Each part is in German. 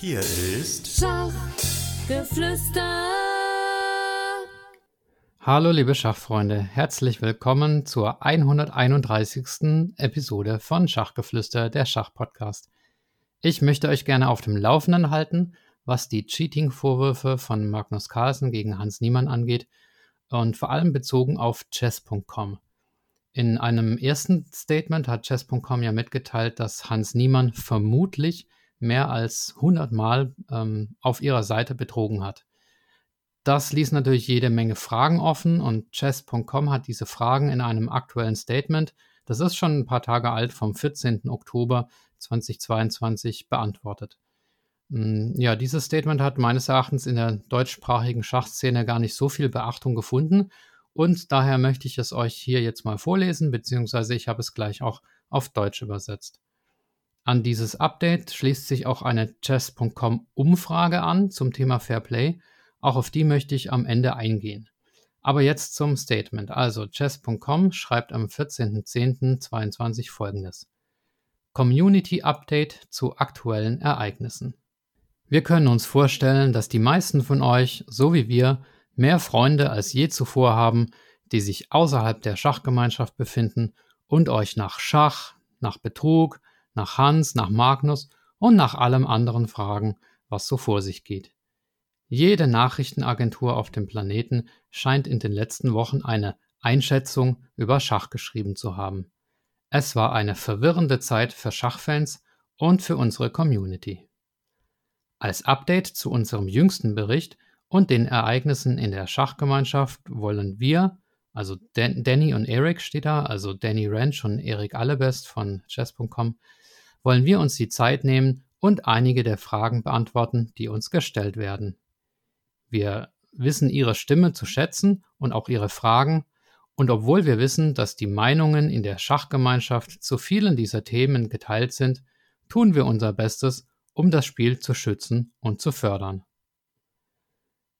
Hier ist Schachgeflüster. Hallo liebe Schachfreunde, herzlich willkommen zur 131. Episode von Schachgeflüster, der Schachpodcast. Ich möchte euch gerne auf dem Laufenden halten, was die Cheating-Vorwürfe von Magnus Carlsen gegen Hans Niemann angeht und vor allem bezogen auf chess.com. In einem ersten Statement hat chess.com ja mitgeteilt, dass Hans Niemann vermutlich mehr als 100 Mal ähm, auf ihrer Seite betrogen hat. Das ließ natürlich jede Menge Fragen offen und chess.com hat diese Fragen in einem aktuellen Statement, das ist schon ein paar Tage alt, vom 14. Oktober 2022 beantwortet. Hm, ja, dieses Statement hat meines Erachtens in der deutschsprachigen Schachszene gar nicht so viel Beachtung gefunden und daher möchte ich es euch hier jetzt mal vorlesen, beziehungsweise ich habe es gleich auch auf Deutsch übersetzt. An dieses Update schließt sich auch eine chess.com Umfrage an zum Thema Fairplay. Auch auf die möchte ich am Ende eingehen. Aber jetzt zum Statement. Also chess.com schreibt am 14.10.22 folgendes. Community Update zu aktuellen Ereignissen. Wir können uns vorstellen, dass die meisten von euch, so wie wir, mehr Freunde als je zuvor haben, die sich außerhalb der Schachgemeinschaft befinden und euch nach Schach, nach Betrug, nach Hans, nach Magnus und nach allem anderen fragen, was so vor sich geht. Jede Nachrichtenagentur auf dem Planeten scheint in den letzten Wochen eine Einschätzung über Schach geschrieben zu haben. Es war eine verwirrende Zeit für Schachfans und für unsere Community. Als Update zu unserem jüngsten Bericht und den Ereignissen in der Schachgemeinschaft wollen wir, also Dan Danny und Eric steht da, also Danny Ranch und Eric Allebest von chess.com, wollen wir uns die Zeit nehmen und einige der Fragen beantworten, die uns gestellt werden. Wir wissen Ihre Stimme zu schätzen und auch Ihre Fragen, und obwohl wir wissen, dass die Meinungen in der Schachgemeinschaft zu vielen dieser Themen geteilt sind, tun wir unser Bestes, um das Spiel zu schützen und zu fördern.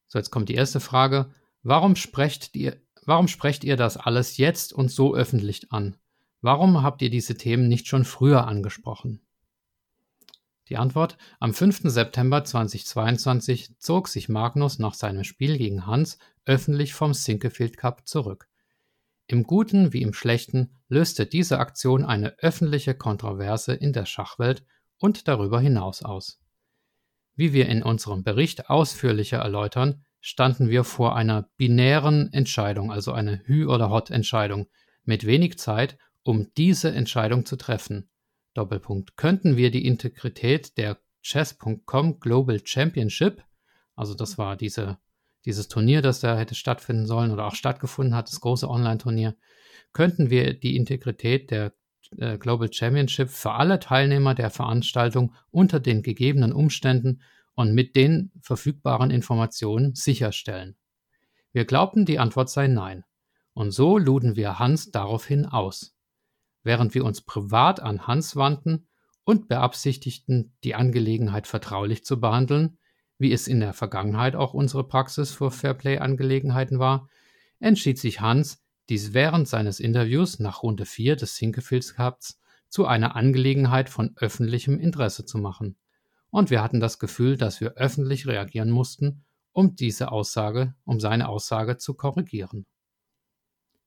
So, jetzt kommt die erste Frage. Warum sprecht ihr, warum sprecht ihr das alles jetzt und so öffentlich an? Warum habt ihr diese Themen nicht schon früher angesprochen? Die Antwort: Am 5. September 2022 zog sich Magnus nach seinem Spiel gegen Hans öffentlich vom Sinquefield Cup zurück. Im Guten wie im Schlechten löste diese Aktion eine öffentliche Kontroverse in der Schachwelt und darüber hinaus aus. Wie wir in unserem Bericht ausführlicher erläutern, standen wir vor einer binären Entscheidung, also eine Hü- oder Hot-Entscheidung, mit wenig Zeit um diese Entscheidung zu treffen. Doppelpunkt. Könnten wir die Integrität der Chess.com Global Championship, also das war diese, dieses Turnier, das da hätte stattfinden sollen oder auch stattgefunden hat, das große Online-Turnier, könnten wir die Integrität der äh, Global Championship für alle Teilnehmer der Veranstaltung unter den gegebenen Umständen und mit den verfügbaren Informationen sicherstellen. Wir glaubten, die Antwort sei nein. Und so luden wir Hans daraufhin aus während wir uns privat an Hans wandten und beabsichtigten, die Angelegenheit vertraulich zu behandeln, wie es in der Vergangenheit auch unsere Praxis für Fairplay-Angelegenheiten war, entschied sich Hans, dies während seines Interviews nach Runde 4 des Sinkefields Cups zu einer Angelegenheit von öffentlichem Interesse zu machen. Und wir hatten das Gefühl, dass wir öffentlich reagieren mussten, um diese Aussage, um seine Aussage zu korrigieren.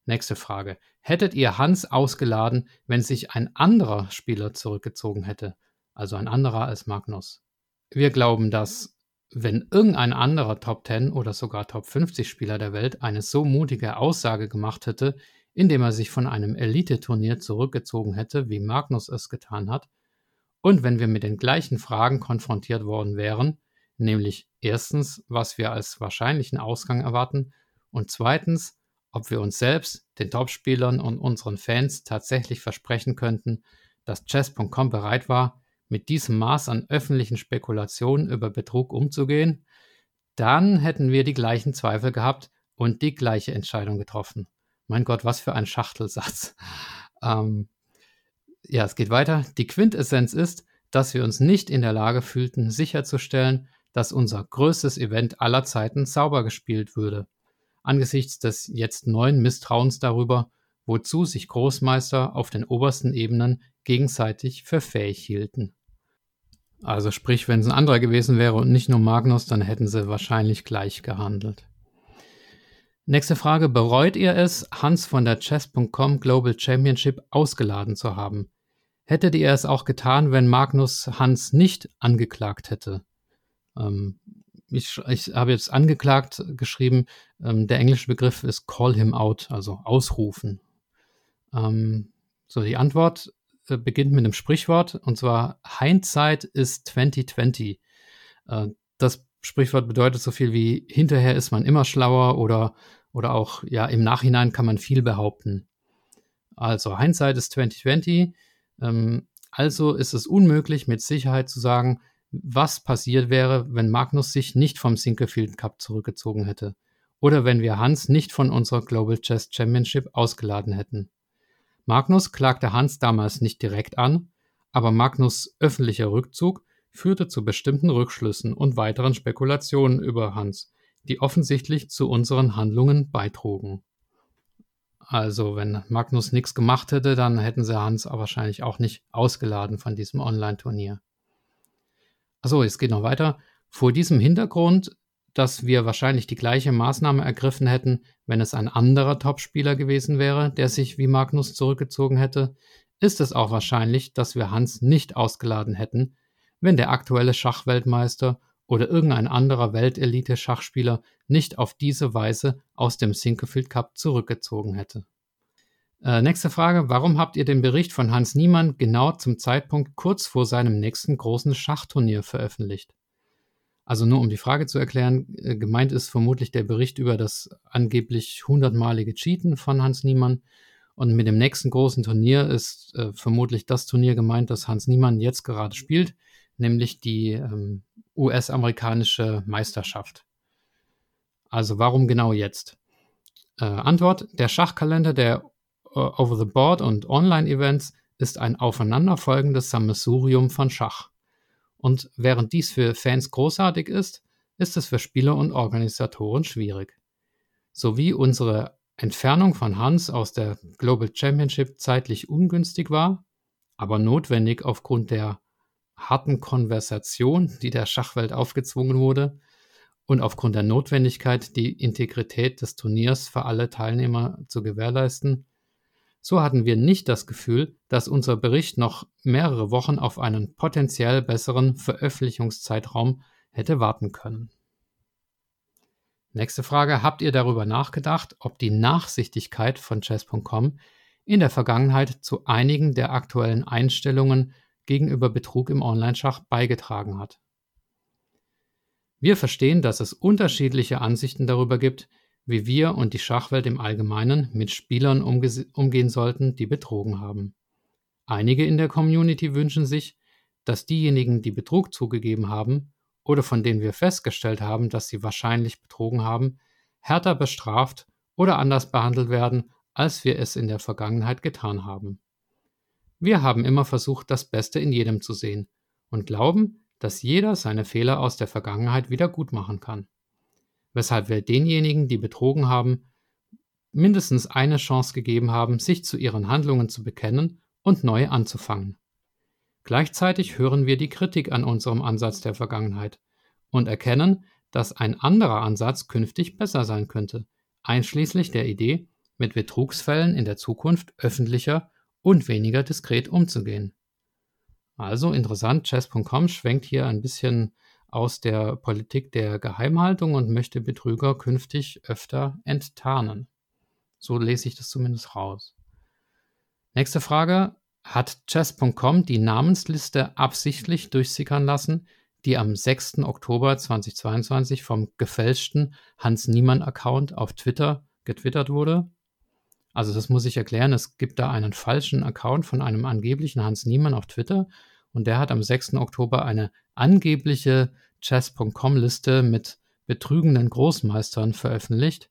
Nächste Frage. Hättet ihr Hans ausgeladen, wenn sich ein anderer Spieler zurückgezogen hätte? Also ein anderer als Magnus. Wir glauben, dass, wenn irgendein anderer Top 10 oder sogar Top 50 Spieler der Welt eine so mutige Aussage gemacht hätte, indem er sich von einem Elite-Turnier zurückgezogen hätte, wie Magnus es getan hat, und wenn wir mit den gleichen Fragen konfrontiert worden wären, nämlich erstens, was wir als wahrscheinlichen Ausgang erwarten, und zweitens, ob wir uns selbst, den Topspielern und unseren Fans tatsächlich versprechen könnten, dass Chess.com bereit war, mit diesem Maß an öffentlichen Spekulationen über Betrug umzugehen, dann hätten wir die gleichen Zweifel gehabt und die gleiche Entscheidung getroffen. Mein Gott, was für ein Schachtelsatz. Ähm, ja, es geht weiter. Die Quintessenz ist, dass wir uns nicht in der Lage fühlten, sicherzustellen, dass unser größtes Event aller Zeiten sauber gespielt würde angesichts des jetzt neuen Misstrauens darüber, wozu sich Großmeister auf den obersten Ebenen gegenseitig für fähig hielten. Also sprich, wenn es ein anderer gewesen wäre und nicht nur Magnus, dann hätten sie wahrscheinlich gleich gehandelt. Nächste Frage. Bereut ihr es, Hans von der Chess.com Global Championship ausgeladen zu haben? Hättet ihr es auch getan, wenn Magnus Hans nicht angeklagt hätte? Ähm, ich, ich habe jetzt angeklagt geschrieben. Ähm, der englische Begriff ist call him out, also ausrufen. Ähm, so, die Antwort äh, beginnt mit einem Sprichwort und zwar Hindsight ist 2020. Äh, das Sprichwort bedeutet so viel wie hinterher ist man immer schlauer oder, oder auch ja im Nachhinein kann man viel behaupten. Also Hindsight ist 2020. Ähm, also ist es unmöglich mit Sicherheit zu sagen, was passiert wäre, wenn Magnus sich nicht vom Sinquefield Cup zurückgezogen hätte oder wenn wir Hans nicht von unserer Global Chess Championship ausgeladen hätten. Magnus klagte Hans damals nicht direkt an, aber Magnus öffentlicher Rückzug führte zu bestimmten Rückschlüssen und weiteren Spekulationen über Hans, die offensichtlich zu unseren Handlungen beitrugen. Also, wenn Magnus nichts gemacht hätte, dann hätten sie Hans wahrscheinlich auch nicht ausgeladen von diesem Online-Turnier. Achso, es geht noch weiter. Vor diesem Hintergrund, dass wir wahrscheinlich die gleiche Maßnahme ergriffen hätten, wenn es ein anderer Topspieler gewesen wäre, der sich wie Magnus zurückgezogen hätte, ist es auch wahrscheinlich, dass wir Hans nicht ausgeladen hätten, wenn der aktuelle Schachweltmeister oder irgendein anderer Weltelite-Schachspieler nicht auf diese Weise aus dem Sinquefield Cup zurückgezogen hätte. Äh, nächste Frage. Warum habt ihr den Bericht von Hans Niemann genau zum Zeitpunkt kurz vor seinem nächsten großen Schachturnier veröffentlicht? Also nur um die Frage zu erklären, äh, gemeint ist vermutlich der Bericht über das angeblich hundertmalige Cheaten von Hans Niemann. Und mit dem nächsten großen Turnier ist äh, vermutlich das Turnier gemeint, das Hans Niemann jetzt gerade spielt, nämlich die ähm, US-amerikanische Meisterschaft. Also warum genau jetzt? Äh, Antwort, der Schachkalender der äh, Over-the-Board und Online-Events ist ein aufeinanderfolgendes Sammelsurium von Schach. Und während dies für Fans großartig ist, ist es für Spieler und Organisatoren schwierig. Sowie unsere Entfernung von Hans aus der Global Championship zeitlich ungünstig war, aber notwendig aufgrund der harten Konversation, die der Schachwelt aufgezwungen wurde, und aufgrund der Notwendigkeit, die Integrität des Turniers für alle Teilnehmer zu gewährleisten, so hatten wir nicht das Gefühl, dass unser Bericht noch mehrere Wochen auf einen potenziell besseren Veröffentlichungszeitraum hätte warten können. Nächste Frage. Habt ihr darüber nachgedacht, ob die Nachsichtigkeit von chess.com in der Vergangenheit zu einigen der aktuellen Einstellungen gegenüber Betrug im Onlineschach beigetragen hat? Wir verstehen, dass es unterschiedliche Ansichten darüber gibt, wie wir und die Schachwelt im Allgemeinen mit Spielern umgehen sollten, die betrogen haben. Einige in der Community wünschen sich, dass diejenigen, die Betrug zugegeben haben oder von denen wir festgestellt haben, dass sie wahrscheinlich betrogen haben, härter bestraft oder anders behandelt werden, als wir es in der Vergangenheit getan haben. Wir haben immer versucht, das Beste in jedem zu sehen und glauben, dass jeder seine Fehler aus der Vergangenheit wieder gut machen kann weshalb wir denjenigen, die betrogen haben, mindestens eine Chance gegeben haben, sich zu ihren Handlungen zu bekennen und neu anzufangen. Gleichzeitig hören wir die Kritik an unserem Ansatz der Vergangenheit und erkennen, dass ein anderer Ansatz künftig besser sein könnte, einschließlich der Idee, mit Betrugsfällen in der Zukunft öffentlicher und weniger diskret umzugehen. Also interessant, chess.com schwenkt hier ein bisschen aus der Politik der Geheimhaltung und möchte Betrüger künftig öfter enttarnen. So lese ich das zumindest raus. Nächste Frage. Hat chess.com die Namensliste absichtlich durchsickern lassen, die am 6. Oktober 2022 vom gefälschten Hans Niemann-Account auf Twitter getwittert wurde? Also das muss ich erklären. Es gibt da einen falschen Account von einem angeblichen Hans Niemann auf Twitter und der hat am 6. Oktober eine angebliche Chess.com-Liste mit betrügenden Großmeistern veröffentlicht.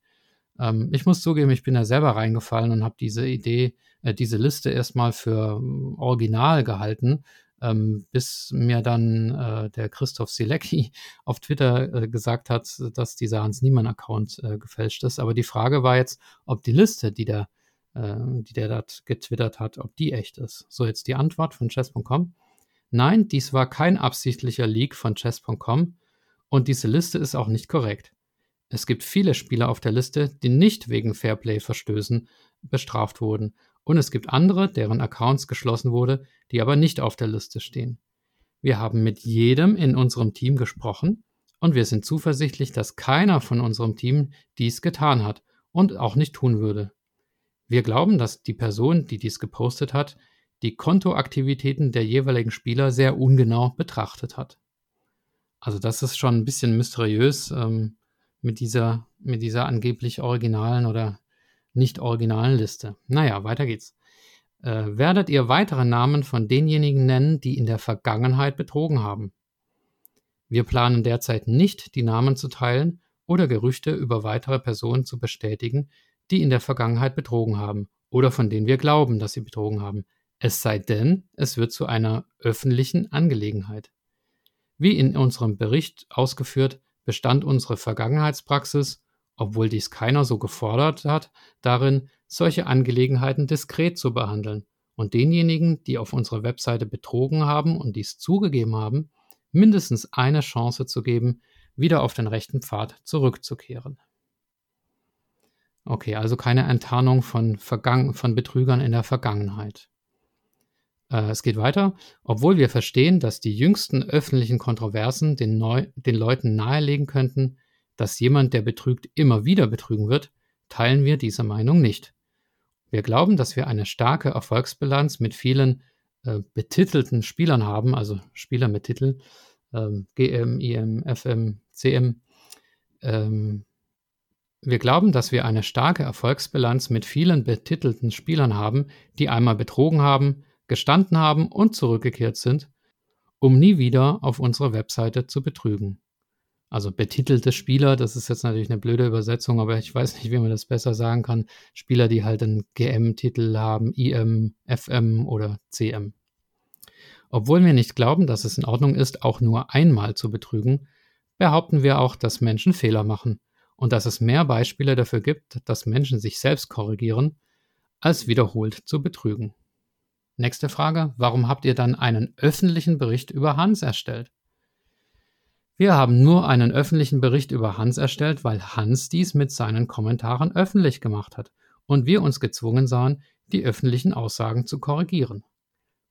Ähm, ich muss zugeben, ich bin da selber reingefallen und habe diese Idee, äh, diese Liste erstmal für ähm, original gehalten, ähm, bis mir dann äh, der Christoph Silecki auf Twitter äh, gesagt hat, dass dieser Hans Niemann-Account äh, gefälscht ist. Aber die Frage war jetzt, ob die Liste, die der, äh, die der dort getwittert hat, ob die echt ist. So jetzt die Antwort von chess.com. Nein, dies war kein absichtlicher Leak von chess.com und diese Liste ist auch nicht korrekt. Es gibt viele Spieler auf der Liste, die nicht wegen Fairplay-Verstößen bestraft wurden und es gibt andere, deren Accounts geschlossen wurde, die aber nicht auf der Liste stehen. Wir haben mit jedem in unserem Team gesprochen und wir sind zuversichtlich, dass keiner von unserem Team dies getan hat und auch nicht tun würde. Wir glauben, dass die Person, die dies gepostet hat, die Kontoaktivitäten der jeweiligen Spieler sehr ungenau betrachtet hat. Also das ist schon ein bisschen mysteriös ähm, mit, dieser, mit dieser angeblich originalen oder nicht originalen Liste. Naja, weiter geht's. Äh, werdet ihr weitere Namen von denjenigen nennen, die in der Vergangenheit betrogen haben? Wir planen derzeit nicht, die Namen zu teilen oder Gerüchte über weitere Personen zu bestätigen, die in der Vergangenheit betrogen haben oder von denen wir glauben, dass sie betrogen haben, es sei denn, es wird zu einer öffentlichen Angelegenheit. Wie in unserem Bericht ausgeführt, bestand unsere Vergangenheitspraxis obwohl dies keiner so gefordert hat, darin, solche Angelegenheiten diskret zu behandeln und denjenigen, die auf unserer Webseite betrogen haben und dies zugegeben haben, mindestens eine Chance zu geben, wieder auf den rechten Pfad zurückzukehren. Okay, also keine Enttarnung von, Vergangen von Betrügern in der Vergangenheit. Äh, es geht weiter. Obwohl wir verstehen, dass die jüngsten öffentlichen Kontroversen den, Neu den Leuten nahelegen könnten, dass jemand, der betrügt, immer wieder betrügen wird, teilen wir diese Meinung nicht. Wir glauben, dass wir eine starke Erfolgsbilanz mit vielen äh, betitelten Spielern haben, also Spieler mit Titel, ähm, GM, IM, FM, CM. Ähm, wir glauben, dass wir eine starke Erfolgsbilanz mit vielen betitelten Spielern haben, die einmal betrogen haben, gestanden haben und zurückgekehrt sind, um nie wieder auf unserer Webseite zu betrügen also betitelte Spieler, das ist jetzt natürlich eine blöde Übersetzung, aber ich weiß nicht, wie man das besser sagen kann. Spieler, die halt einen GM-Titel haben, IM, FM oder CM. Obwohl wir nicht glauben, dass es in Ordnung ist, auch nur einmal zu betrügen, behaupten wir auch, dass Menschen Fehler machen und dass es mehr Beispiele dafür gibt, dass Menschen sich selbst korrigieren, als wiederholt zu betrügen. Nächste Frage, warum habt ihr dann einen öffentlichen Bericht über Hans erstellt? Wir haben nur einen öffentlichen Bericht über Hans erstellt, weil Hans dies mit seinen Kommentaren öffentlich gemacht hat und wir uns gezwungen sahen, die öffentlichen Aussagen zu korrigieren.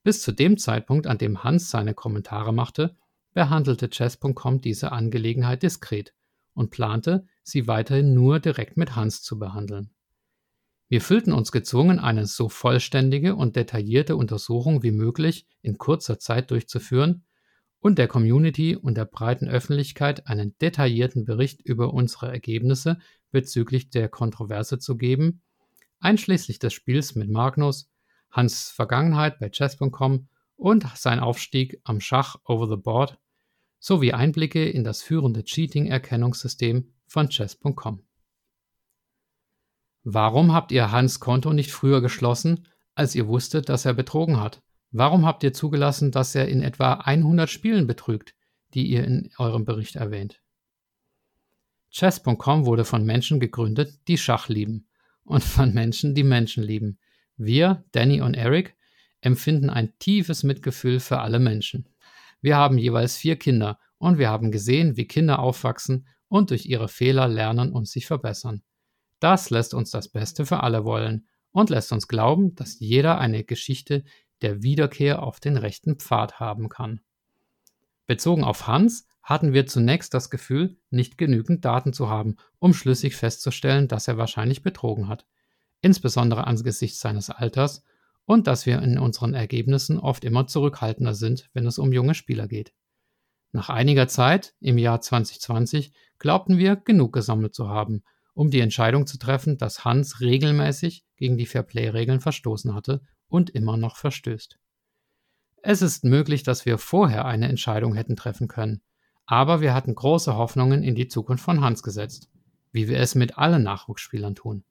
Bis zu dem Zeitpunkt, an dem Hans seine Kommentare machte, behandelte Chess.com diese Angelegenheit diskret und plante, sie weiterhin nur direkt mit Hans zu behandeln. Wir fühlten uns gezwungen, eine so vollständige und detaillierte Untersuchung wie möglich in kurzer Zeit durchzuführen, und der Community und der breiten Öffentlichkeit einen detaillierten Bericht über unsere Ergebnisse bezüglich der Kontroverse zu geben, einschließlich des Spiels mit Magnus, Hans Vergangenheit bei chess.com und sein Aufstieg am Schach over the board, sowie Einblicke in das führende Cheating-Erkennungssystem von chess.com. Warum habt ihr Hans Konto nicht früher geschlossen, als ihr wusstet, dass er betrogen hat? Warum habt ihr zugelassen, dass er in etwa 100 Spielen betrügt, die ihr in eurem Bericht erwähnt? Chess.com wurde von Menschen gegründet, die Schach lieben und von Menschen, die Menschen lieben. Wir, Danny und Eric, empfinden ein tiefes Mitgefühl für alle Menschen. Wir haben jeweils vier Kinder und wir haben gesehen, wie Kinder aufwachsen und durch ihre Fehler lernen und sich verbessern. Das lässt uns das Beste für alle wollen und lässt uns glauben, dass jeder eine Geschichte der Wiederkehr auf den rechten Pfad haben kann. Bezogen auf Hans hatten wir zunächst das Gefühl, nicht genügend Daten zu haben, um schlüssig festzustellen, dass er wahrscheinlich betrogen hat, insbesondere angesichts seines Alters und dass wir in unseren Ergebnissen oft immer zurückhaltender sind, wenn es um junge Spieler geht. Nach einiger Zeit, im Jahr 2020, glaubten wir, genug gesammelt zu haben, um die Entscheidung zu treffen, dass Hans regelmäßig gegen die Fairplay-Regeln verstoßen hatte und immer noch verstößt. Es ist möglich, dass wir vorher eine Entscheidung hätten treffen können, aber wir hatten große Hoffnungen in die Zukunft von Hans gesetzt, wie wir es mit allen Nachwuchsspielern tun,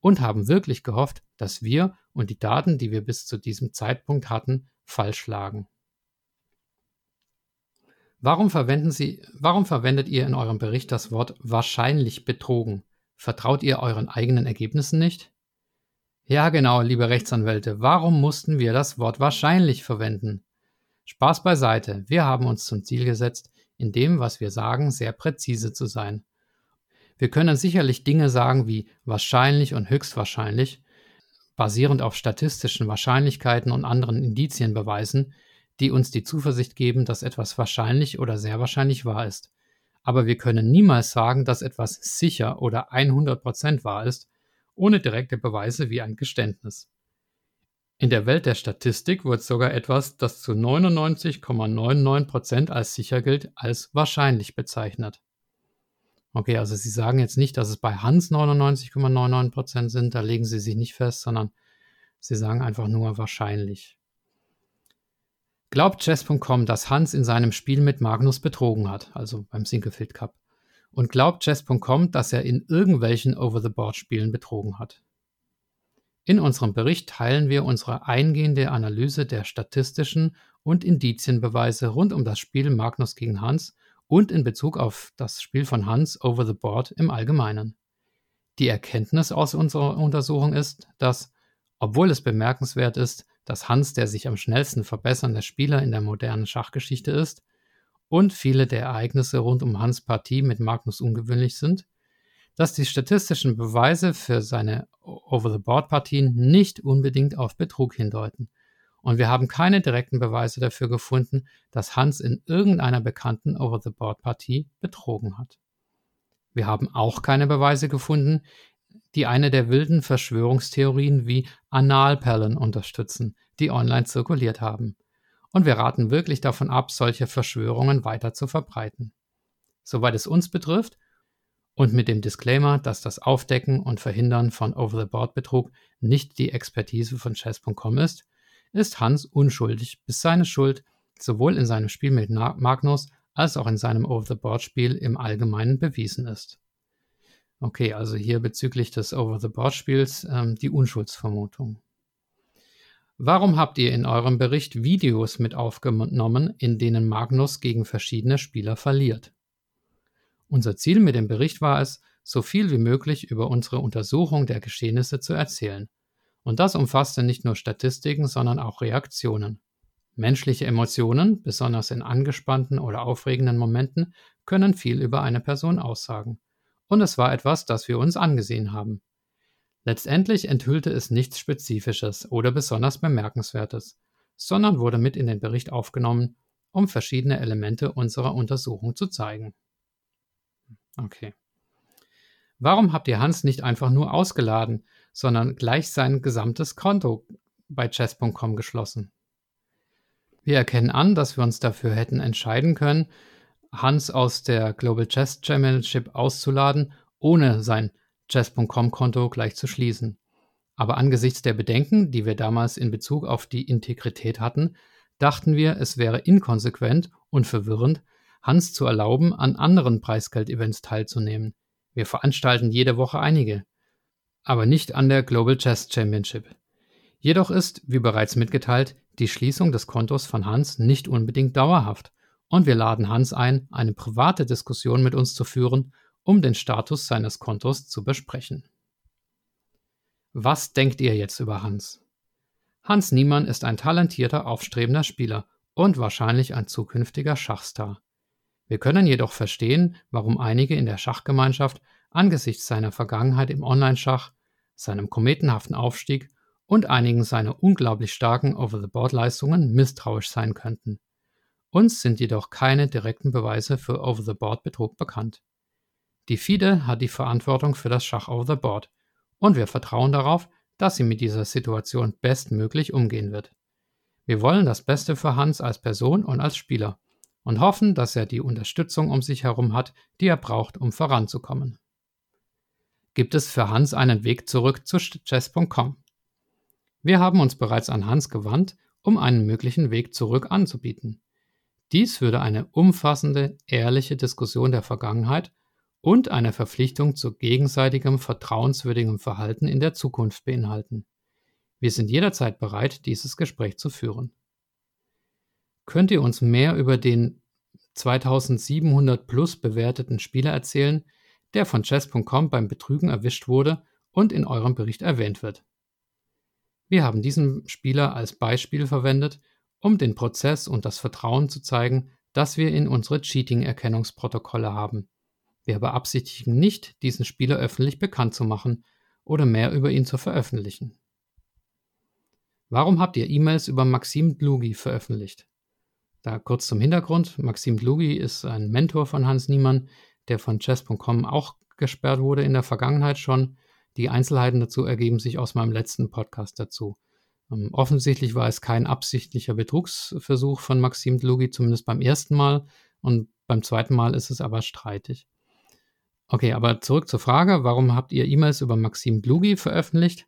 und haben wirklich gehofft, dass wir und die Daten, die wir bis zu diesem Zeitpunkt hatten, falsch lagen. Warum, Sie, warum verwendet ihr in eurem Bericht das Wort wahrscheinlich betrogen? Vertraut ihr euren eigenen Ergebnissen nicht? Ja, genau, liebe Rechtsanwälte, warum mussten wir das Wort wahrscheinlich verwenden? Spaß beiseite, wir haben uns zum Ziel gesetzt, in dem, was wir sagen, sehr präzise zu sein. Wir können sicherlich Dinge sagen wie wahrscheinlich und höchstwahrscheinlich, basierend auf statistischen Wahrscheinlichkeiten und anderen Indizien beweisen, die uns die Zuversicht geben, dass etwas wahrscheinlich oder sehr wahrscheinlich wahr ist. Aber wir können niemals sagen, dass etwas sicher oder 100% wahr ist, ohne direkte Beweise wie ein Geständnis. In der Welt der Statistik wird sogar etwas, das zu 99,99% als sicher gilt, als wahrscheinlich bezeichnet. Okay, also Sie sagen jetzt nicht, dass es bei Hans 99,99% sind, da legen Sie sich nicht fest, sondern Sie sagen einfach nur wahrscheinlich. Glaubt Chess.com, dass Hans in seinem Spiel mit Magnus betrogen hat, also beim Sinkelfield Cup? Und glaubt Chess.com, dass er in irgendwelchen Over-the-Board-Spielen betrogen hat? In unserem Bericht teilen wir unsere eingehende Analyse der statistischen und Indizienbeweise rund um das Spiel Magnus gegen Hans und in Bezug auf das Spiel von Hans over the board im Allgemeinen. Die Erkenntnis aus unserer Untersuchung ist, dass, obwohl es bemerkenswert ist, dass Hans der sich am schnellsten verbessernde Spieler in der modernen Schachgeschichte ist und viele der Ereignisse rund um Hans Partie mit Magnus ungewöhnlich sind, dass die statistischen Beweise für seine Over-the-Board-Partien nicht unbedingt auf Betrug hindeuten – und wir haben keine direkten Beweise dafür gefunden, dass Hans in irgendeiner bekannten Over-the-Board-Partie betrogen hat. Wir haben auch keine Beweise gefunden, die eine der wilden Verschwörungstheorien wie Analperlen unterstützen, die online zirkuliert haben. Und wir raten wirklich davon ab, solche Verschwörungen weiter zu verbreiten. Soweit es uns betrifft, und mit dem Disclaimer, dass das Aufdecken und Verhindern von Over-the-Board-Betrug nicht die Expertise von Chess.com ist, ist Hans unschuldig, bis seine Schuld sowohl in seinem Spiel mit Magnus als auch in seinem Over-the-Board-Spiel im Allgemeinen bewiesen ist. Okay, also hier bezüglich des Over-the-Board-Spiels ähm, die Unschuldsvermutung. Warum habt ihr in eurem Bericht Videos mit aufgenommen, in denen Magnus gegen verschiedene Spieler verliert? Unser Ziel mit dem Bericht war es, so viel wie möglich über unsere Untersuchung der Geschehnisse zu erzählen und das umfasste nicht nur Statistiken, sondern auch Reaktionen. Menschliche Emotionen, besonders in angespannten oder aufregenden Momenten, können viel über eine Person aussagen. Und es war etwas, das wir uns angesehen haben. Letztendlich enthüllte es nichts Spezifisches oder besonders Bemerkenswertes, sondern wurde mit in den Bericht aufgenommen, um verschiedene Elemente unserer Untersuchung zu zeigen. Okay. Warum habt ihr Hans nicht einfach nur ausgeladen, sondern gleich sein gesamtes Konto bei chess.com geschlossen? Wir erkennen an, dass wir uns dafür hätten entscheiden können, Hans aus der Global Chess Championship auszuladen, ohne sein chess.com-Konto gleich zu schließen. Aber angesichts der Bedenken, die wir damals in Bezug auf die Integrität hatten, dachten wir, es wäre inkonsequent und verwirrend, Hans zu erlauben, an anderen Preisgeld-Events teilzunehmen. Wir veranstalten jede Woche einige, aber nicht an der Global Chess Championship. Jedoch ist, wie bereits mitgeteilt, die Schließung des Kontos von Hans nicht unbedingt dauerhaft und wir laden Hans ein, eine private Diskussion mit uns zu führen, um den Status seines Kontos zu besprechen. Was denkt ihr jetzt über Hans? Hans Niemann ist ein talentierter, aufstrebender Spieler und wahrscheinlich ein zukünftiger Schachstar. Wir können jedoch verstehen, warum einige in der Schachgemeinschaft angesichts seiner Vergangenheit im Onlineschach, seinem kometenhaften Aufstieg und einigen seiner unglaublich starken Over-the-Board-Leistungen misstrauisch sein könnten. Uns sind jedoch keine direkten Beweise für Over-the-Board-Betrug bekannt. Die FIDE hat die Verantwortung für das Schach Over the Board und wir vertrauen darauf, dass sie mit dieser Situation bestmöglich umgehen wird. Wir wollen das Beste für Hans als Person und als Spieler und hoffen, dass er die Unterstützung um sich herum hat, die er braucht, um voranzukommen. Gibt es für Hans einen Weg zurück zu chess.com? Wir haben uns bereits an Hans gewandt, um einen möglichen Weg zurück anzubieten. Dies würde eine umfassende, ehrliche Diskussion der Vergangenheit und eine Verpflichtung zu gegenseitigem vertrauenswürdigem Verhalten in der Zukunft beinhalten. Wir sind jederzeit bereit, dieses Gespräch zu führen. Könnt ihr uns mehr über den 2700 plus bewerteten Spieler erzählen, der von chess.com beim Betrügen erwischt wurde und in eurem Bericht erwähnt wird? Wir haben diesen Spieler als Beispiel verwendet, um den Prozess und das Vertrauen zu zeigen, das wir in unsere Cheating-Erkennungsprotokolle haben. Wir beabsichtigen nicht, diesen Spieler öffentlich bekannt zu machen oder mehr über ihn zu veröffentlichen. Warum habt ihr E-Mails über Maxim Dlugi veröffentlicht? Da kurz zum Hintergrund. Maxim Dlugi ist ein Mentor von Hans Niemann, der von chess.com auch gesperrt wurde in der Vergangenheit schon. Die Einzelheiten dazu ergeben sich aus meinem letzten Podcast dazu. Ähm, offensichtlich war es kein absichtlicher Betrugsversuch von Maxim Dlugi, zumindest beim ersten Mal. Und beim zweiten Mal ist es aber streitig. Okay, aber zurück zur Frage, warum habt ihr E-Mails über Maxim Dlugi veröffentlicht?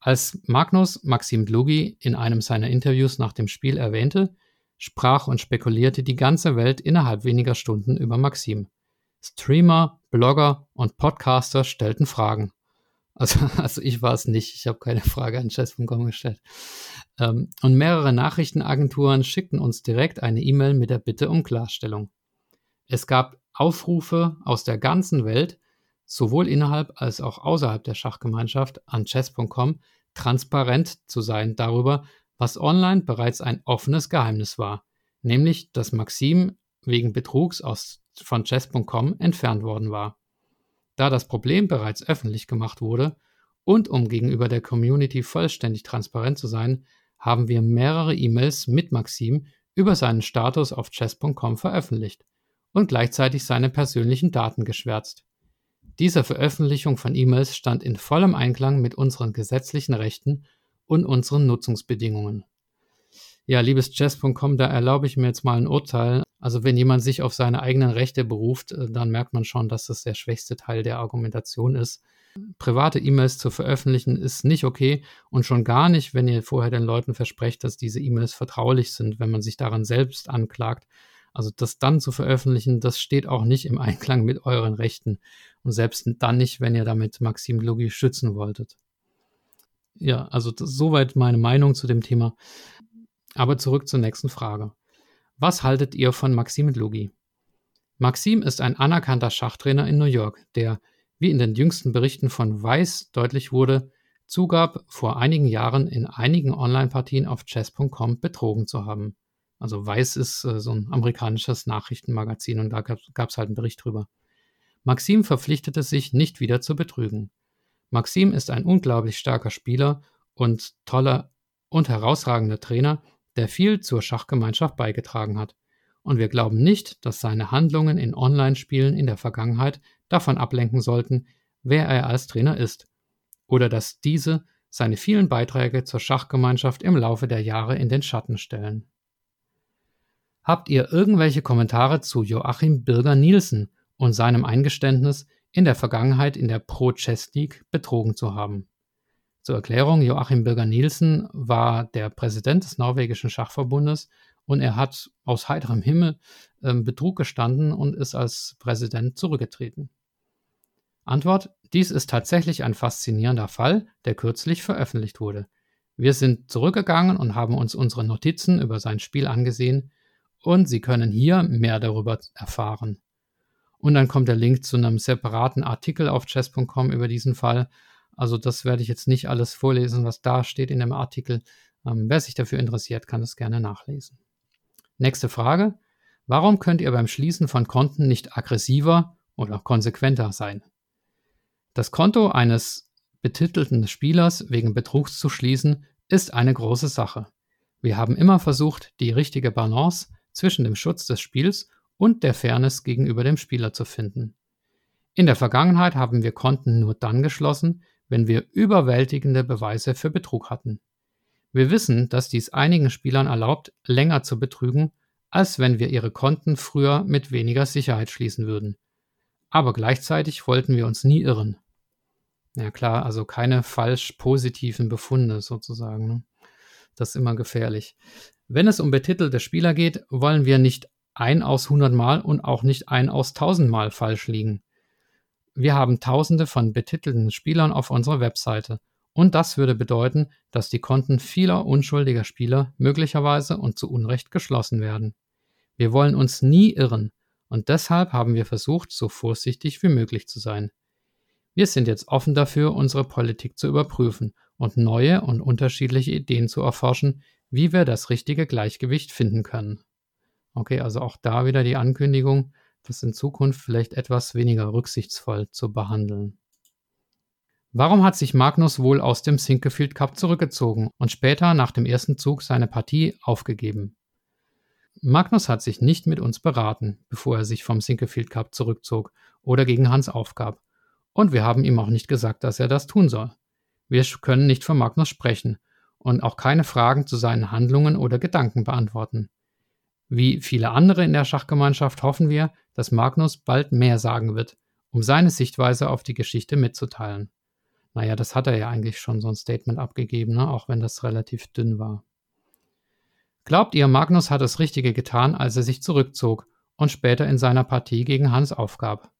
Als Magnus Maxim Dlugi in einem seiner Interviews nach dem Spiel erwähnte, sprach und spekulierte die ganze Welt innerhalb weniger Stunden über Maxim. Streamer, Blogger und Podcaster stellten Fragen. Also, also ich war es nicht, ich habe keine Frage an chess.com gestellt. Ähm, und mehrere Nachrichtenagenturen schickten uns direkt eine E-Mail mit der Bitte um Klarstellung. Es gab Aufrufe aus der ganzen Welt, sowohl innerhalb als auch außerhalb der Schachgemeinschaft, an chess.com transparent zu sein darüber, was online bereits ein offenes Geheimnis war, nämlich dass Maxim wegen Betrugs aus, von chess.com entfernt worden war. Da das Problem bereits öffentlich gemacht wurde und um gegenüber der Community vollständig transparent zu sein, haben wir mehrere E-Mails mit Maxim über seinen Status auf chess.com veröffentlicht und gleichzeitig seine persönlichen Daten geschwärzt. Diese Veröffentlichung von E-Mails stand in vollem Einklang mit unseren gesetzlichen Rechten und unseren Nutzungsbedingungen. Ja, liebes Chess.com, da erlaube ich mir jetzt mal ein Urteil. Also wenn jemand sich auf seine eigenen Rechte beruft, äh, dann merkt man schon, dass das der schwächste Teil der Argumentation ist. Private E-Mails zu veröffentlichen ist nicht okay und schon gar nicht, wenn ihr vorher den Leuten versprecht, dass diese E-Mails vertraulich sind, wenn man sich daran selbst anklagt also das dann zu veröffentlichen, das steht auch nicht im Einklang mit euren Rechten. Und selbst dann nicht, wenn ihr damit Maxim Logi schützen wolltet. Ja, also soweit meine Meinung zu dem Thema. Aber zurück zur nächsten Frage. Was haltet ihr von Maxim Logi? Maxim ist ein anerkannter Schachtrainer in New York, der, wie in den jüngsten Berichten von Weiß deutlich wurde, zugab, vor einigen Jahren in einigen Online-Partien auf chess.com betrogen zu haben. Also Weiß ist äh, so ein amerikanisches Nachrichtenmagazin und da gab es halt einen Bericht drüber. Maxim verpflichtete sich, nicht wieder zu betrügen. Maxim ist ein unglaublich starker Spieler und toller und herausragender Trainer, der viel zur Schachgemeinschaft beigetragen hat. Und wir glauben nicht, dass seine Handlungen in Online-Spielen in der Vergangenheit davon ablenken sollten, wer er als Trainer ist. Oder dass diese seine vielen Beiträge zur Schachgemeinschaft im Laufe der Jahre in den Schatten stellen. Habt ihr irgendwelche Kommentare zu Joachim Birger-Nielsen und seinem Eingeständnis, in der Vergangenheit in der Pro Chess League betrogen zu haben? Zur Erklärung, Joachim Birger-Nielsen war der Präsident des norwegischen Schachverbundes und er hat aus heiterem Himmel äh, Betrug gestanden und ist als Präsident zurückgetreten. Antwort: Dies ist tatsächlich ein faszinierender Fall, der kürzlich veröffentlicht wurde. Wir sind zurückgegangen und haben uns unsere Notizen über sein Spiel angesehen und Sie können hier mehr darüber erfahren. Und dann kommt der Link zu einem separaten Artikel auf chess.com über diesen Fall. Also das werde ich jetzt nicht alles vorlesen, was da steht in dem Artikel. Ähm, wer sich dafür interessiert, kann es gerne nachlesen. Nächste Frage. Warum könnt ihr beim Schließen von Konten nicht aggressiver oder konsequenter sein? Das Konto eines betitelten Spielers wegen Betrugs zu schließen, ist eine große Sache. Wir haben immer versucht, die richtige Balance zwischen dem Schutz des Spiels und der Fairness gegenüber dem Spieler zu finden. In der Vergangenheit haben wir Konten nur dann geschlossen, wenn wir überwältigende Beweise für Betrug hatten. Wir wissen, dass dies einigen Spielern erlaubt, länger zu betrügen, als wenn wir ihre Konten früher mit weniger Sicherheit schließen würden. Aber gleichzeitig wollten wir uns nie irren. Ja klar, also keine falsch positiven Befunde sozusagen. Ne? Das ist immer gefährlich. Wenn es um betitelte Spieler geht, wollen wir nicht ein aus 100 Mal und auch nicht ein aus 1000 Mal falsch liegen. Wir haben tausende von betitelten Spielern auf unserer Webseite und das würde bedeuten, dass die Konten vieler unschuldiger Spieler möglicherweise und zu Unrecht geschlossen werden. Wir wollen uns nie irren und deshalb haben wir versucht, so vorsichtig wie möglich zu sein. Wir sind jetzt offen dafür, unsere Politik zu überprüfen und neue und unterschiedliche Ideen zu erforschen, wie wir das richtige Gleichgewicht finden können. Okay, also auch da wieder die Ankündigung, das in Zukunft vielleicht etwas weniger rücksichtsvoll zu behandeln. Warum hat sich Magnus wohl aus dem Sinkefield Cup zurückgezogen und später nach dem ersten Zug seine Partie aufgegeben? Magnus hat sich nicht mit uns beraten, bevor er sich vom Sinkefield Cup zurückzog oder gegen Hans aufgab. Und wir haben ihm auch nicht gesagt, dass er das tun soll. Wir können nicht für Magnus sprechen und auch keine Fragen zu seinen Handlungen oder Gedanken beantworten. Wie viele andere in der Schachgemeinschaft hoffen wir, dass Magnus bald mehr sagen wird, um seine Sichtweise auf die Geschichte mitzuteilen. Naja, das hat er ja eigentlich schon so ein Statement abgegeben, ne? auch wenn das relativ dünn war. Glaubt ihr, Magnus hat das Richtige getan, als er sich zurückzog und später in seiner Partie gegen Hans aufgab?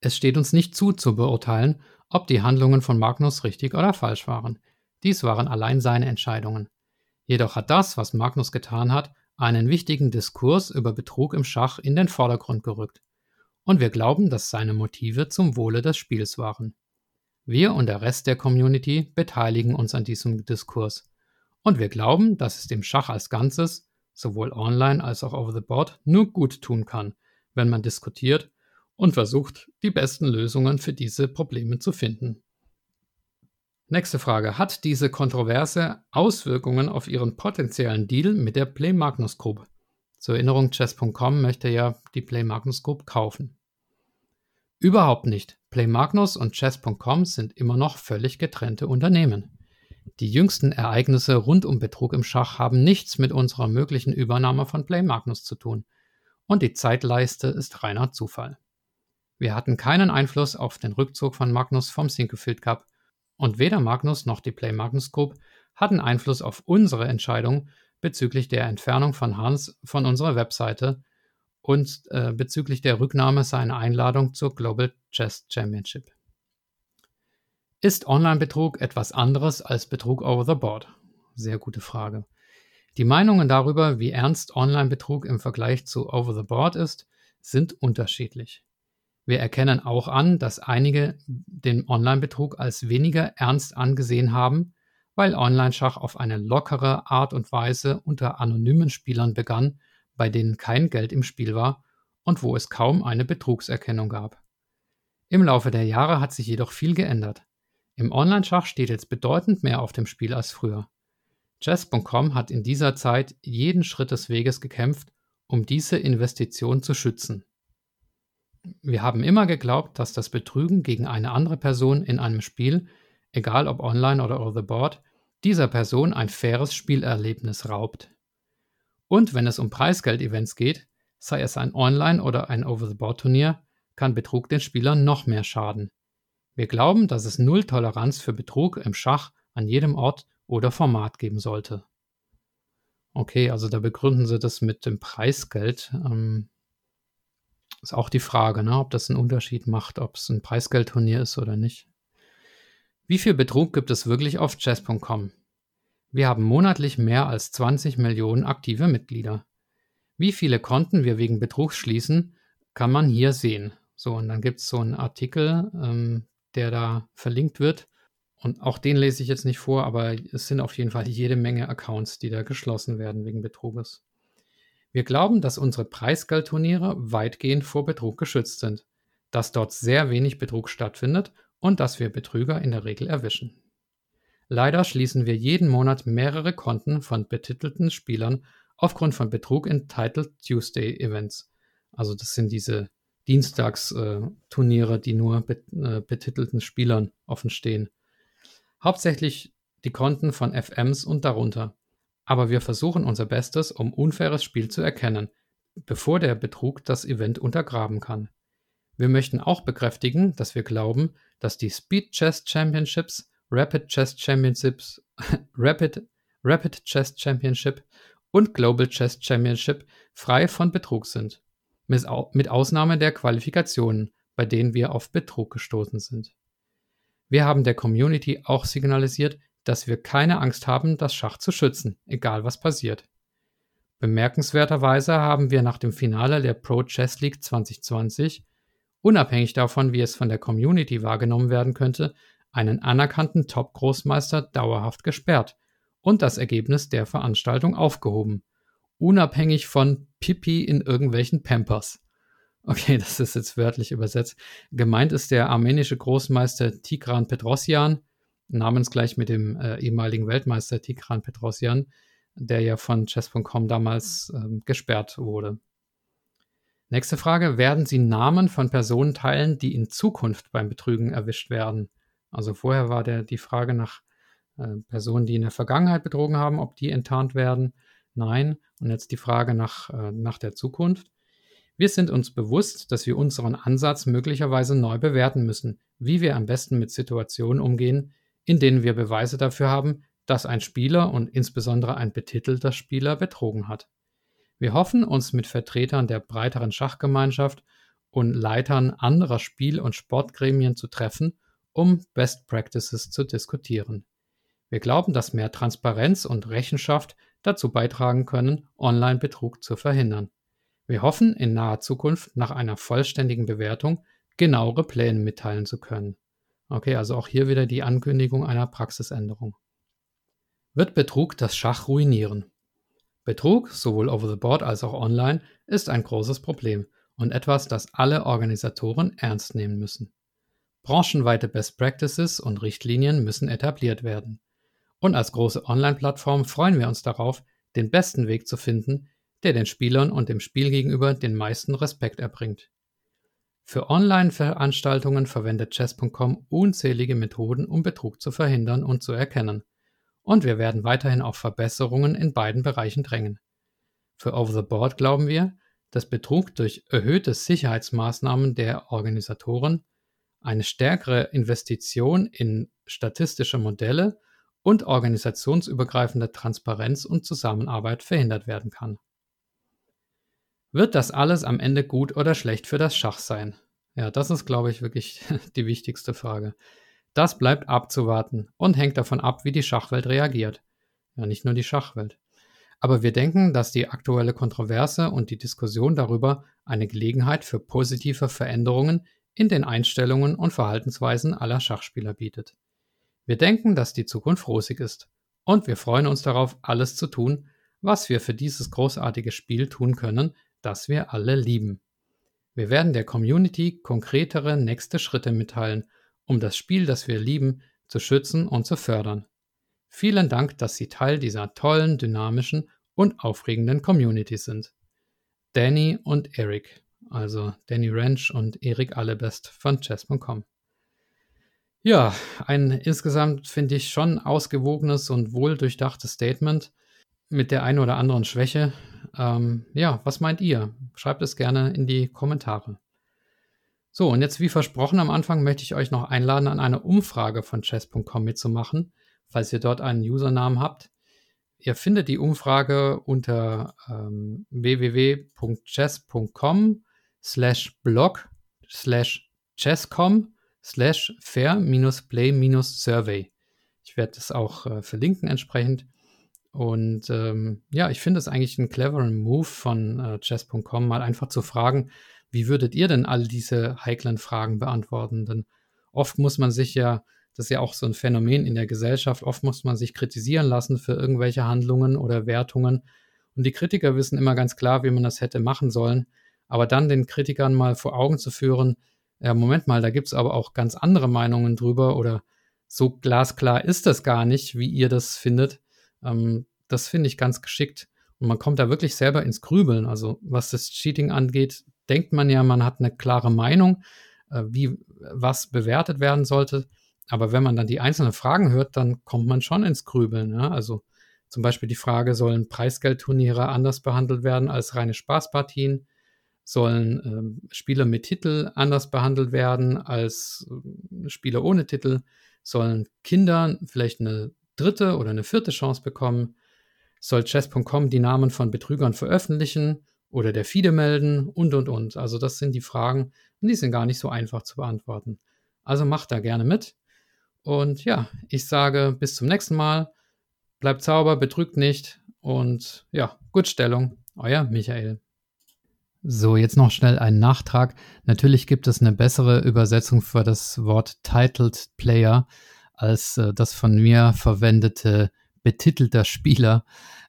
Es steht uns nicht zu, zu beurteilen, ob die Handlungen von Magnus richtig oder falsch waren. Dies waren allein seine Entscheidungen. Jedoch hat das, was Magnus getan hat, einen wichtigen Diskurs über Betrug im Schach in den Vordergrund gerückt. Und wir glauben, dass seine Motive zum Wohle des Spiels waren. Wir und der Rest der Community beteiligen uns an diesem Diskurs. Und wir glauben, dass es dem Schach als Ganzes, sowohl online als auch over the board, nur gut tun kann, wenn man diskutiert und versucht, die besten Lösungen für diese Probleme zu finden. Nächste Frage. Hat diese Kontroverse Auswirkungen auf Ihren potenziellen Deal mit der Play Magnus Group? Zur Erinnerung, Chess.com möchte ja die Play Magnus Group kaufen. Überhaupt nicht. Play Magnus und Chess.com sind immer noch völlig getrennte Unternehmen. Die jüngsten Ereignisse rund um Betrug im Schach haben nichts mit unserer möglichen Übernahme von Play Magnus zu tun. Und die Zeitleiste ist reiner Zufall. Wir hatten keinen Einfluss auf den Rückzug von Magnus vom Sinkefield Cup und weder Magnus noch die Play Magnus Group hatten Einfluss auf unsere Entscheidung bezüglich der Entfernung von Hans von unserer Webseite und äh, bezüglich der Rücknahme seiner Einladung zur Global Chess Championship. Ist Online-Betrug etwas anderes als Betrug over the board? Sehr gute Frage. Die Meinungen darüber, wie ernst Online-Betrug im Vergleich zu over the board ist, sind unterschiedlich. Wir erkennen auch an, dass einige den Online-Betrug als weniger ernst angesehen haben, weil Online-Schach auf eine lockere Art und Weise unter anonymen Spielern begann, bei denen kein Geld im Spiel war und wo es kaum eine Betrugserkennung gab. Im Laufe der Jahre hat sich jedoch viel geändert. Im Online-Schach steht jetzt bedeutend mehr auf dem Spiel als früher. Chess.com hat in dieser Zeit jeden Schritt des Weges gekämpft, um diese Investition zu schützen. Wir haben immer geglaubt, dass das Betrügen gegen eine andere Person in einem Spiel, egal ob online oder over the board, dieser Person ein faires Spielerlebnis raubt. Und wenn es um Preisgeld-Events geht, sei es ein Online- oder ein Over-the-Board-Turnier, kann Betrug den Spielern noch mehr schaden. Wir glauben, dass es Null Toleranz für Betrug im Schach an jedem Ort oder Format geben sollte. Okay, also da begründen sie das mit dem Preisgeld. Ähm, ist auch die Frage, ne, ob das einen Unterschied macht, ob es ein Preisgeldturnier ist oder nicht. Wie viel Betrug gibt es wirklich auf chess.com? Wir haben monatlich mehr als 20 Millionen aktive Mitglieder. Wie viele Konten wir wegen Betrugs schließen, kann man hier sehen. So, und dann gibt es so einen Artikel, ähm, der da verlinkt wird. Und auch den lese ich jetzt nicht vor, aber es sind auf jeden Fall jede Menge Accounts, die da geschlossen werden wegen Betruges. Wir glauben, dass unsere Preisgeldturniere weitgehend vor Betrug geschützt sind, dass dort sehr wenig Betrug stattfindet und dass wir Betrüger in der Regel erwischen. Leider schließen wir jeden Monat mehrere Konten von betitelten Spielern aufgrund von Betrug in Title Tuesday Events. Also das sind diese Dienstagsturniere, äh, die nur äh, betitelten Spielern offen stehen. Hauptsächlich die Konten von FMs und darunter aber wir versuchen unser Bestes, um unfaires Spiel zu erkennen, bevor der Betrug das Event untergraben kann. Wir möchten auch bekräftigen, dass wir glauben, dass die Speed Chess Championships, Rapid Chess Championships, Rapid, Rapid Chess Championship und Global Chess Championship frei von Betrug sind. Mit Ausnahme der Qualifikationen, bei denen wir auf Betrug gestoßen sind. Wir haben der Community auch signalisiert, dass wir keine Angst haben, das Schach zu schützen, egal was passiert. Bemerkenswerterweise haben wir nach dem Finale der Pro Chess League 2020, unabhängig davon, wie es von der Community wahrgenommen werden könnte, einen anerkannten Top-Großmeister dauerhaft gesperrt und das Ergebnis der Veranstaltung aufgehoben. Unabhängig von Pipi in irgendwelchen Pampers. Okay, das ist jetzt wörtlich übersetzt. Gemeint ist der armenische Großmeister Tigran Petrosyan, namensgleich mit dem äh, ehemaligen Weltmeister Tigran Petrosyan, der ja von Chess.com damals äh, gesperrt wurde. Nächste Frage. Werden Sie Namen von Personen teilen, die in Zukunft beim Betrügen erwischt werden? Also vorher war der, die Frage nach äh, Personen, die in der Vergangenheit betrogen haben, ob die enttarnt werden. Nein. Und jetzt die Frage nach, äh, nach der Zukunft. Wir sind uns bewusst, dass wir unseren Ansatz möglicherweise neu bewerten müssen, wie wir am besten mit Situationen umgehen, in denen wir Beweise dafür haben, dass ein Spieler und insbesondere ein betitelter Spieler betrogen hat. Wir hoffen, uns mit Vertretern der breiteren Schachgemeinschaft und Leitern anderer Spiel- und Sportgremien zu treffen, um Best Practices zu diskutieren. Wir glauben, dass mehr Transparenz und Rechenschaft dazu beitragen können, Online-Betrug zu verhindern. Wir hoffen, in naher Zukunft nach einer vollständigen Bewertung genauere Pläne mitteilen zu können. Okay, also auch hier wieder die Ankündigung einer Praxisänderung. Wird Betrug das Schach ruinieren? Betrug, sowohl over the board als auch online, ist ein großes Problem und etwas, das alle Organisatoren ernst nehmen müssen. Branchenweite Best Practices und Richtlinien müssen etabliert werden. Und als große Online-Plattform freuen wir uns darauf, den besten Weg zu finden, der den Spielern und dem Spiel gegenüber den meisten Respekt erbringt. Für Online-Veranstaltungen verwendet Chess.com unzählige Methoden, um Betrug zu verhindern und zu erkennen und wir werden weiterhin auf Verbesserungen in beiden Bereichen drängen. Für Over the Board glauben wir, dass Betrug durch erhöhte Sicherheitsmaßnahmen der Organisatoren, eine stärkere Investition in statistische Modelle und organisationsübergreifende Transparenz und Zusammenarbeit verhindert werden kann. Wird das alles am Ende gut oder schlecht für das Schach sein? Ja, das ist, glaube ich, wirklich die wichtigste Frage. Das bleibt abzuwarten und hängt davon ab, wie die Schachwelt reagiert. Ja, nicht nur die Schachwelt. Aber wir denken, dass die aktuelle Kontroverse und die Diskussion darüber eine Gelegenheit für positive Veränderungen in den Einstellungen und Verhaltensweisen aller Schachspieler bietet. Wir denken, dass die Zukunft rosig ist und wir freuen uns darauf, alles zu tun, was wir für dieses großartige Spiel tun können, das wir alle lieben. Wir werden der Community konkretere nächste Schritte mitteilen um das Spiel, das wir lieben, zu schützen und zu fördern. Vielen Dank, dass Sie Teil dieser tollen, dynamischen und aufregenden Community sind. Danny und Eric, also Danny Ranch und Erik Allebest von chess.com. Ja, ein insgesamt finde ich schon ausgewogenes und wohl durchdachtes Statement mit der einen oder anderen Schwäche. Ähm, ja, was meint ihr? Schreibt es gerne in die Kommentare. So, und jetzt wie versprochen am Anfang möchte ich euch noch einladen, an einer Umfrage von chess.com mitzumachen, falls ihr dort einen Usernamen habt. Ihr findet die Umfrage unter ähm, www.chess.com slash blog slash chesscom slash fair-play-survey. Ich werde das auch äh, verlinken entsprechend. Und ähm, ja, ich finde es eigentlich einen cleveren Move von äh, chess.com, mal einfach zu fragen, wie würdet ihr denn all diese heiklen Fragen beantworten? Denn oft muss man sich ja, das ist ja auch so ein Phänomen in der Gesellschaft, oft muss man sich kritisieren lassen für irgendwelche Handlungen oder Wertungen. Und die Kritiker wissen immer ganz klar, wie man das hätte machen sollen. Aber dann den Kritikern mal vor Augen zu führen, ja, Moment mal, da gibt es aber auch ganz andere Meinungen drüber oder so glasklar ist das gar nicht, wie ihr das findet. Ähm, das finde ich ganz geschickt. Und man kommt da wirklich selber ins Grübeln. Also was das Cheating angeht, denkt man ja, man hat eine klare Meinung, äh, wie was bewertet werden sollte. Aber wenn man dann die einzelnen Fragen hört, dann kommt man schon ins Grübeln. Ja? Also zum Beispiel die Frage, sollen Preisgeldturniere anders behandelt werden als reine Spaßpartien? Sollen ähm, Spiele mit Titel anders behandelt werden als äh, Spiele ohne Titel? Sollen Kinder vielleicht eine dritte oder eine vierte Chance bekommen? Soll Chess.com die Namen von Betrügern veröffentlichen? oder der FIDE melden und, und, und. Also das sind die Fragen und die sind gar nicht so einfach zu beantworten. Also macht da gerne mit. Und ja, ich sage bis zum nächsten Mal. Bleibt sauber, betrügt nicht und ja, gut Stellung. Euer Michael. So, jetzt noch schnell ein Nachtrag. Natürlich gibt es eine bessere Übersetzung für das Wort Titled Player als äh, das von mir verwendete betitelter Spieler.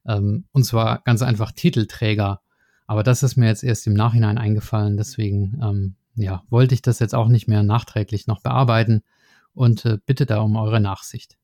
Ähm, und zwar ganz einfach Titelträger. Aber das ist mir jetzt erst im Nachhinein eingefallen. Deswegen ähm, ja, wollte ich das jetzt auch nicht mehr nachträglich noch bearbeiten und äh, bitte da um eure Nachsicht.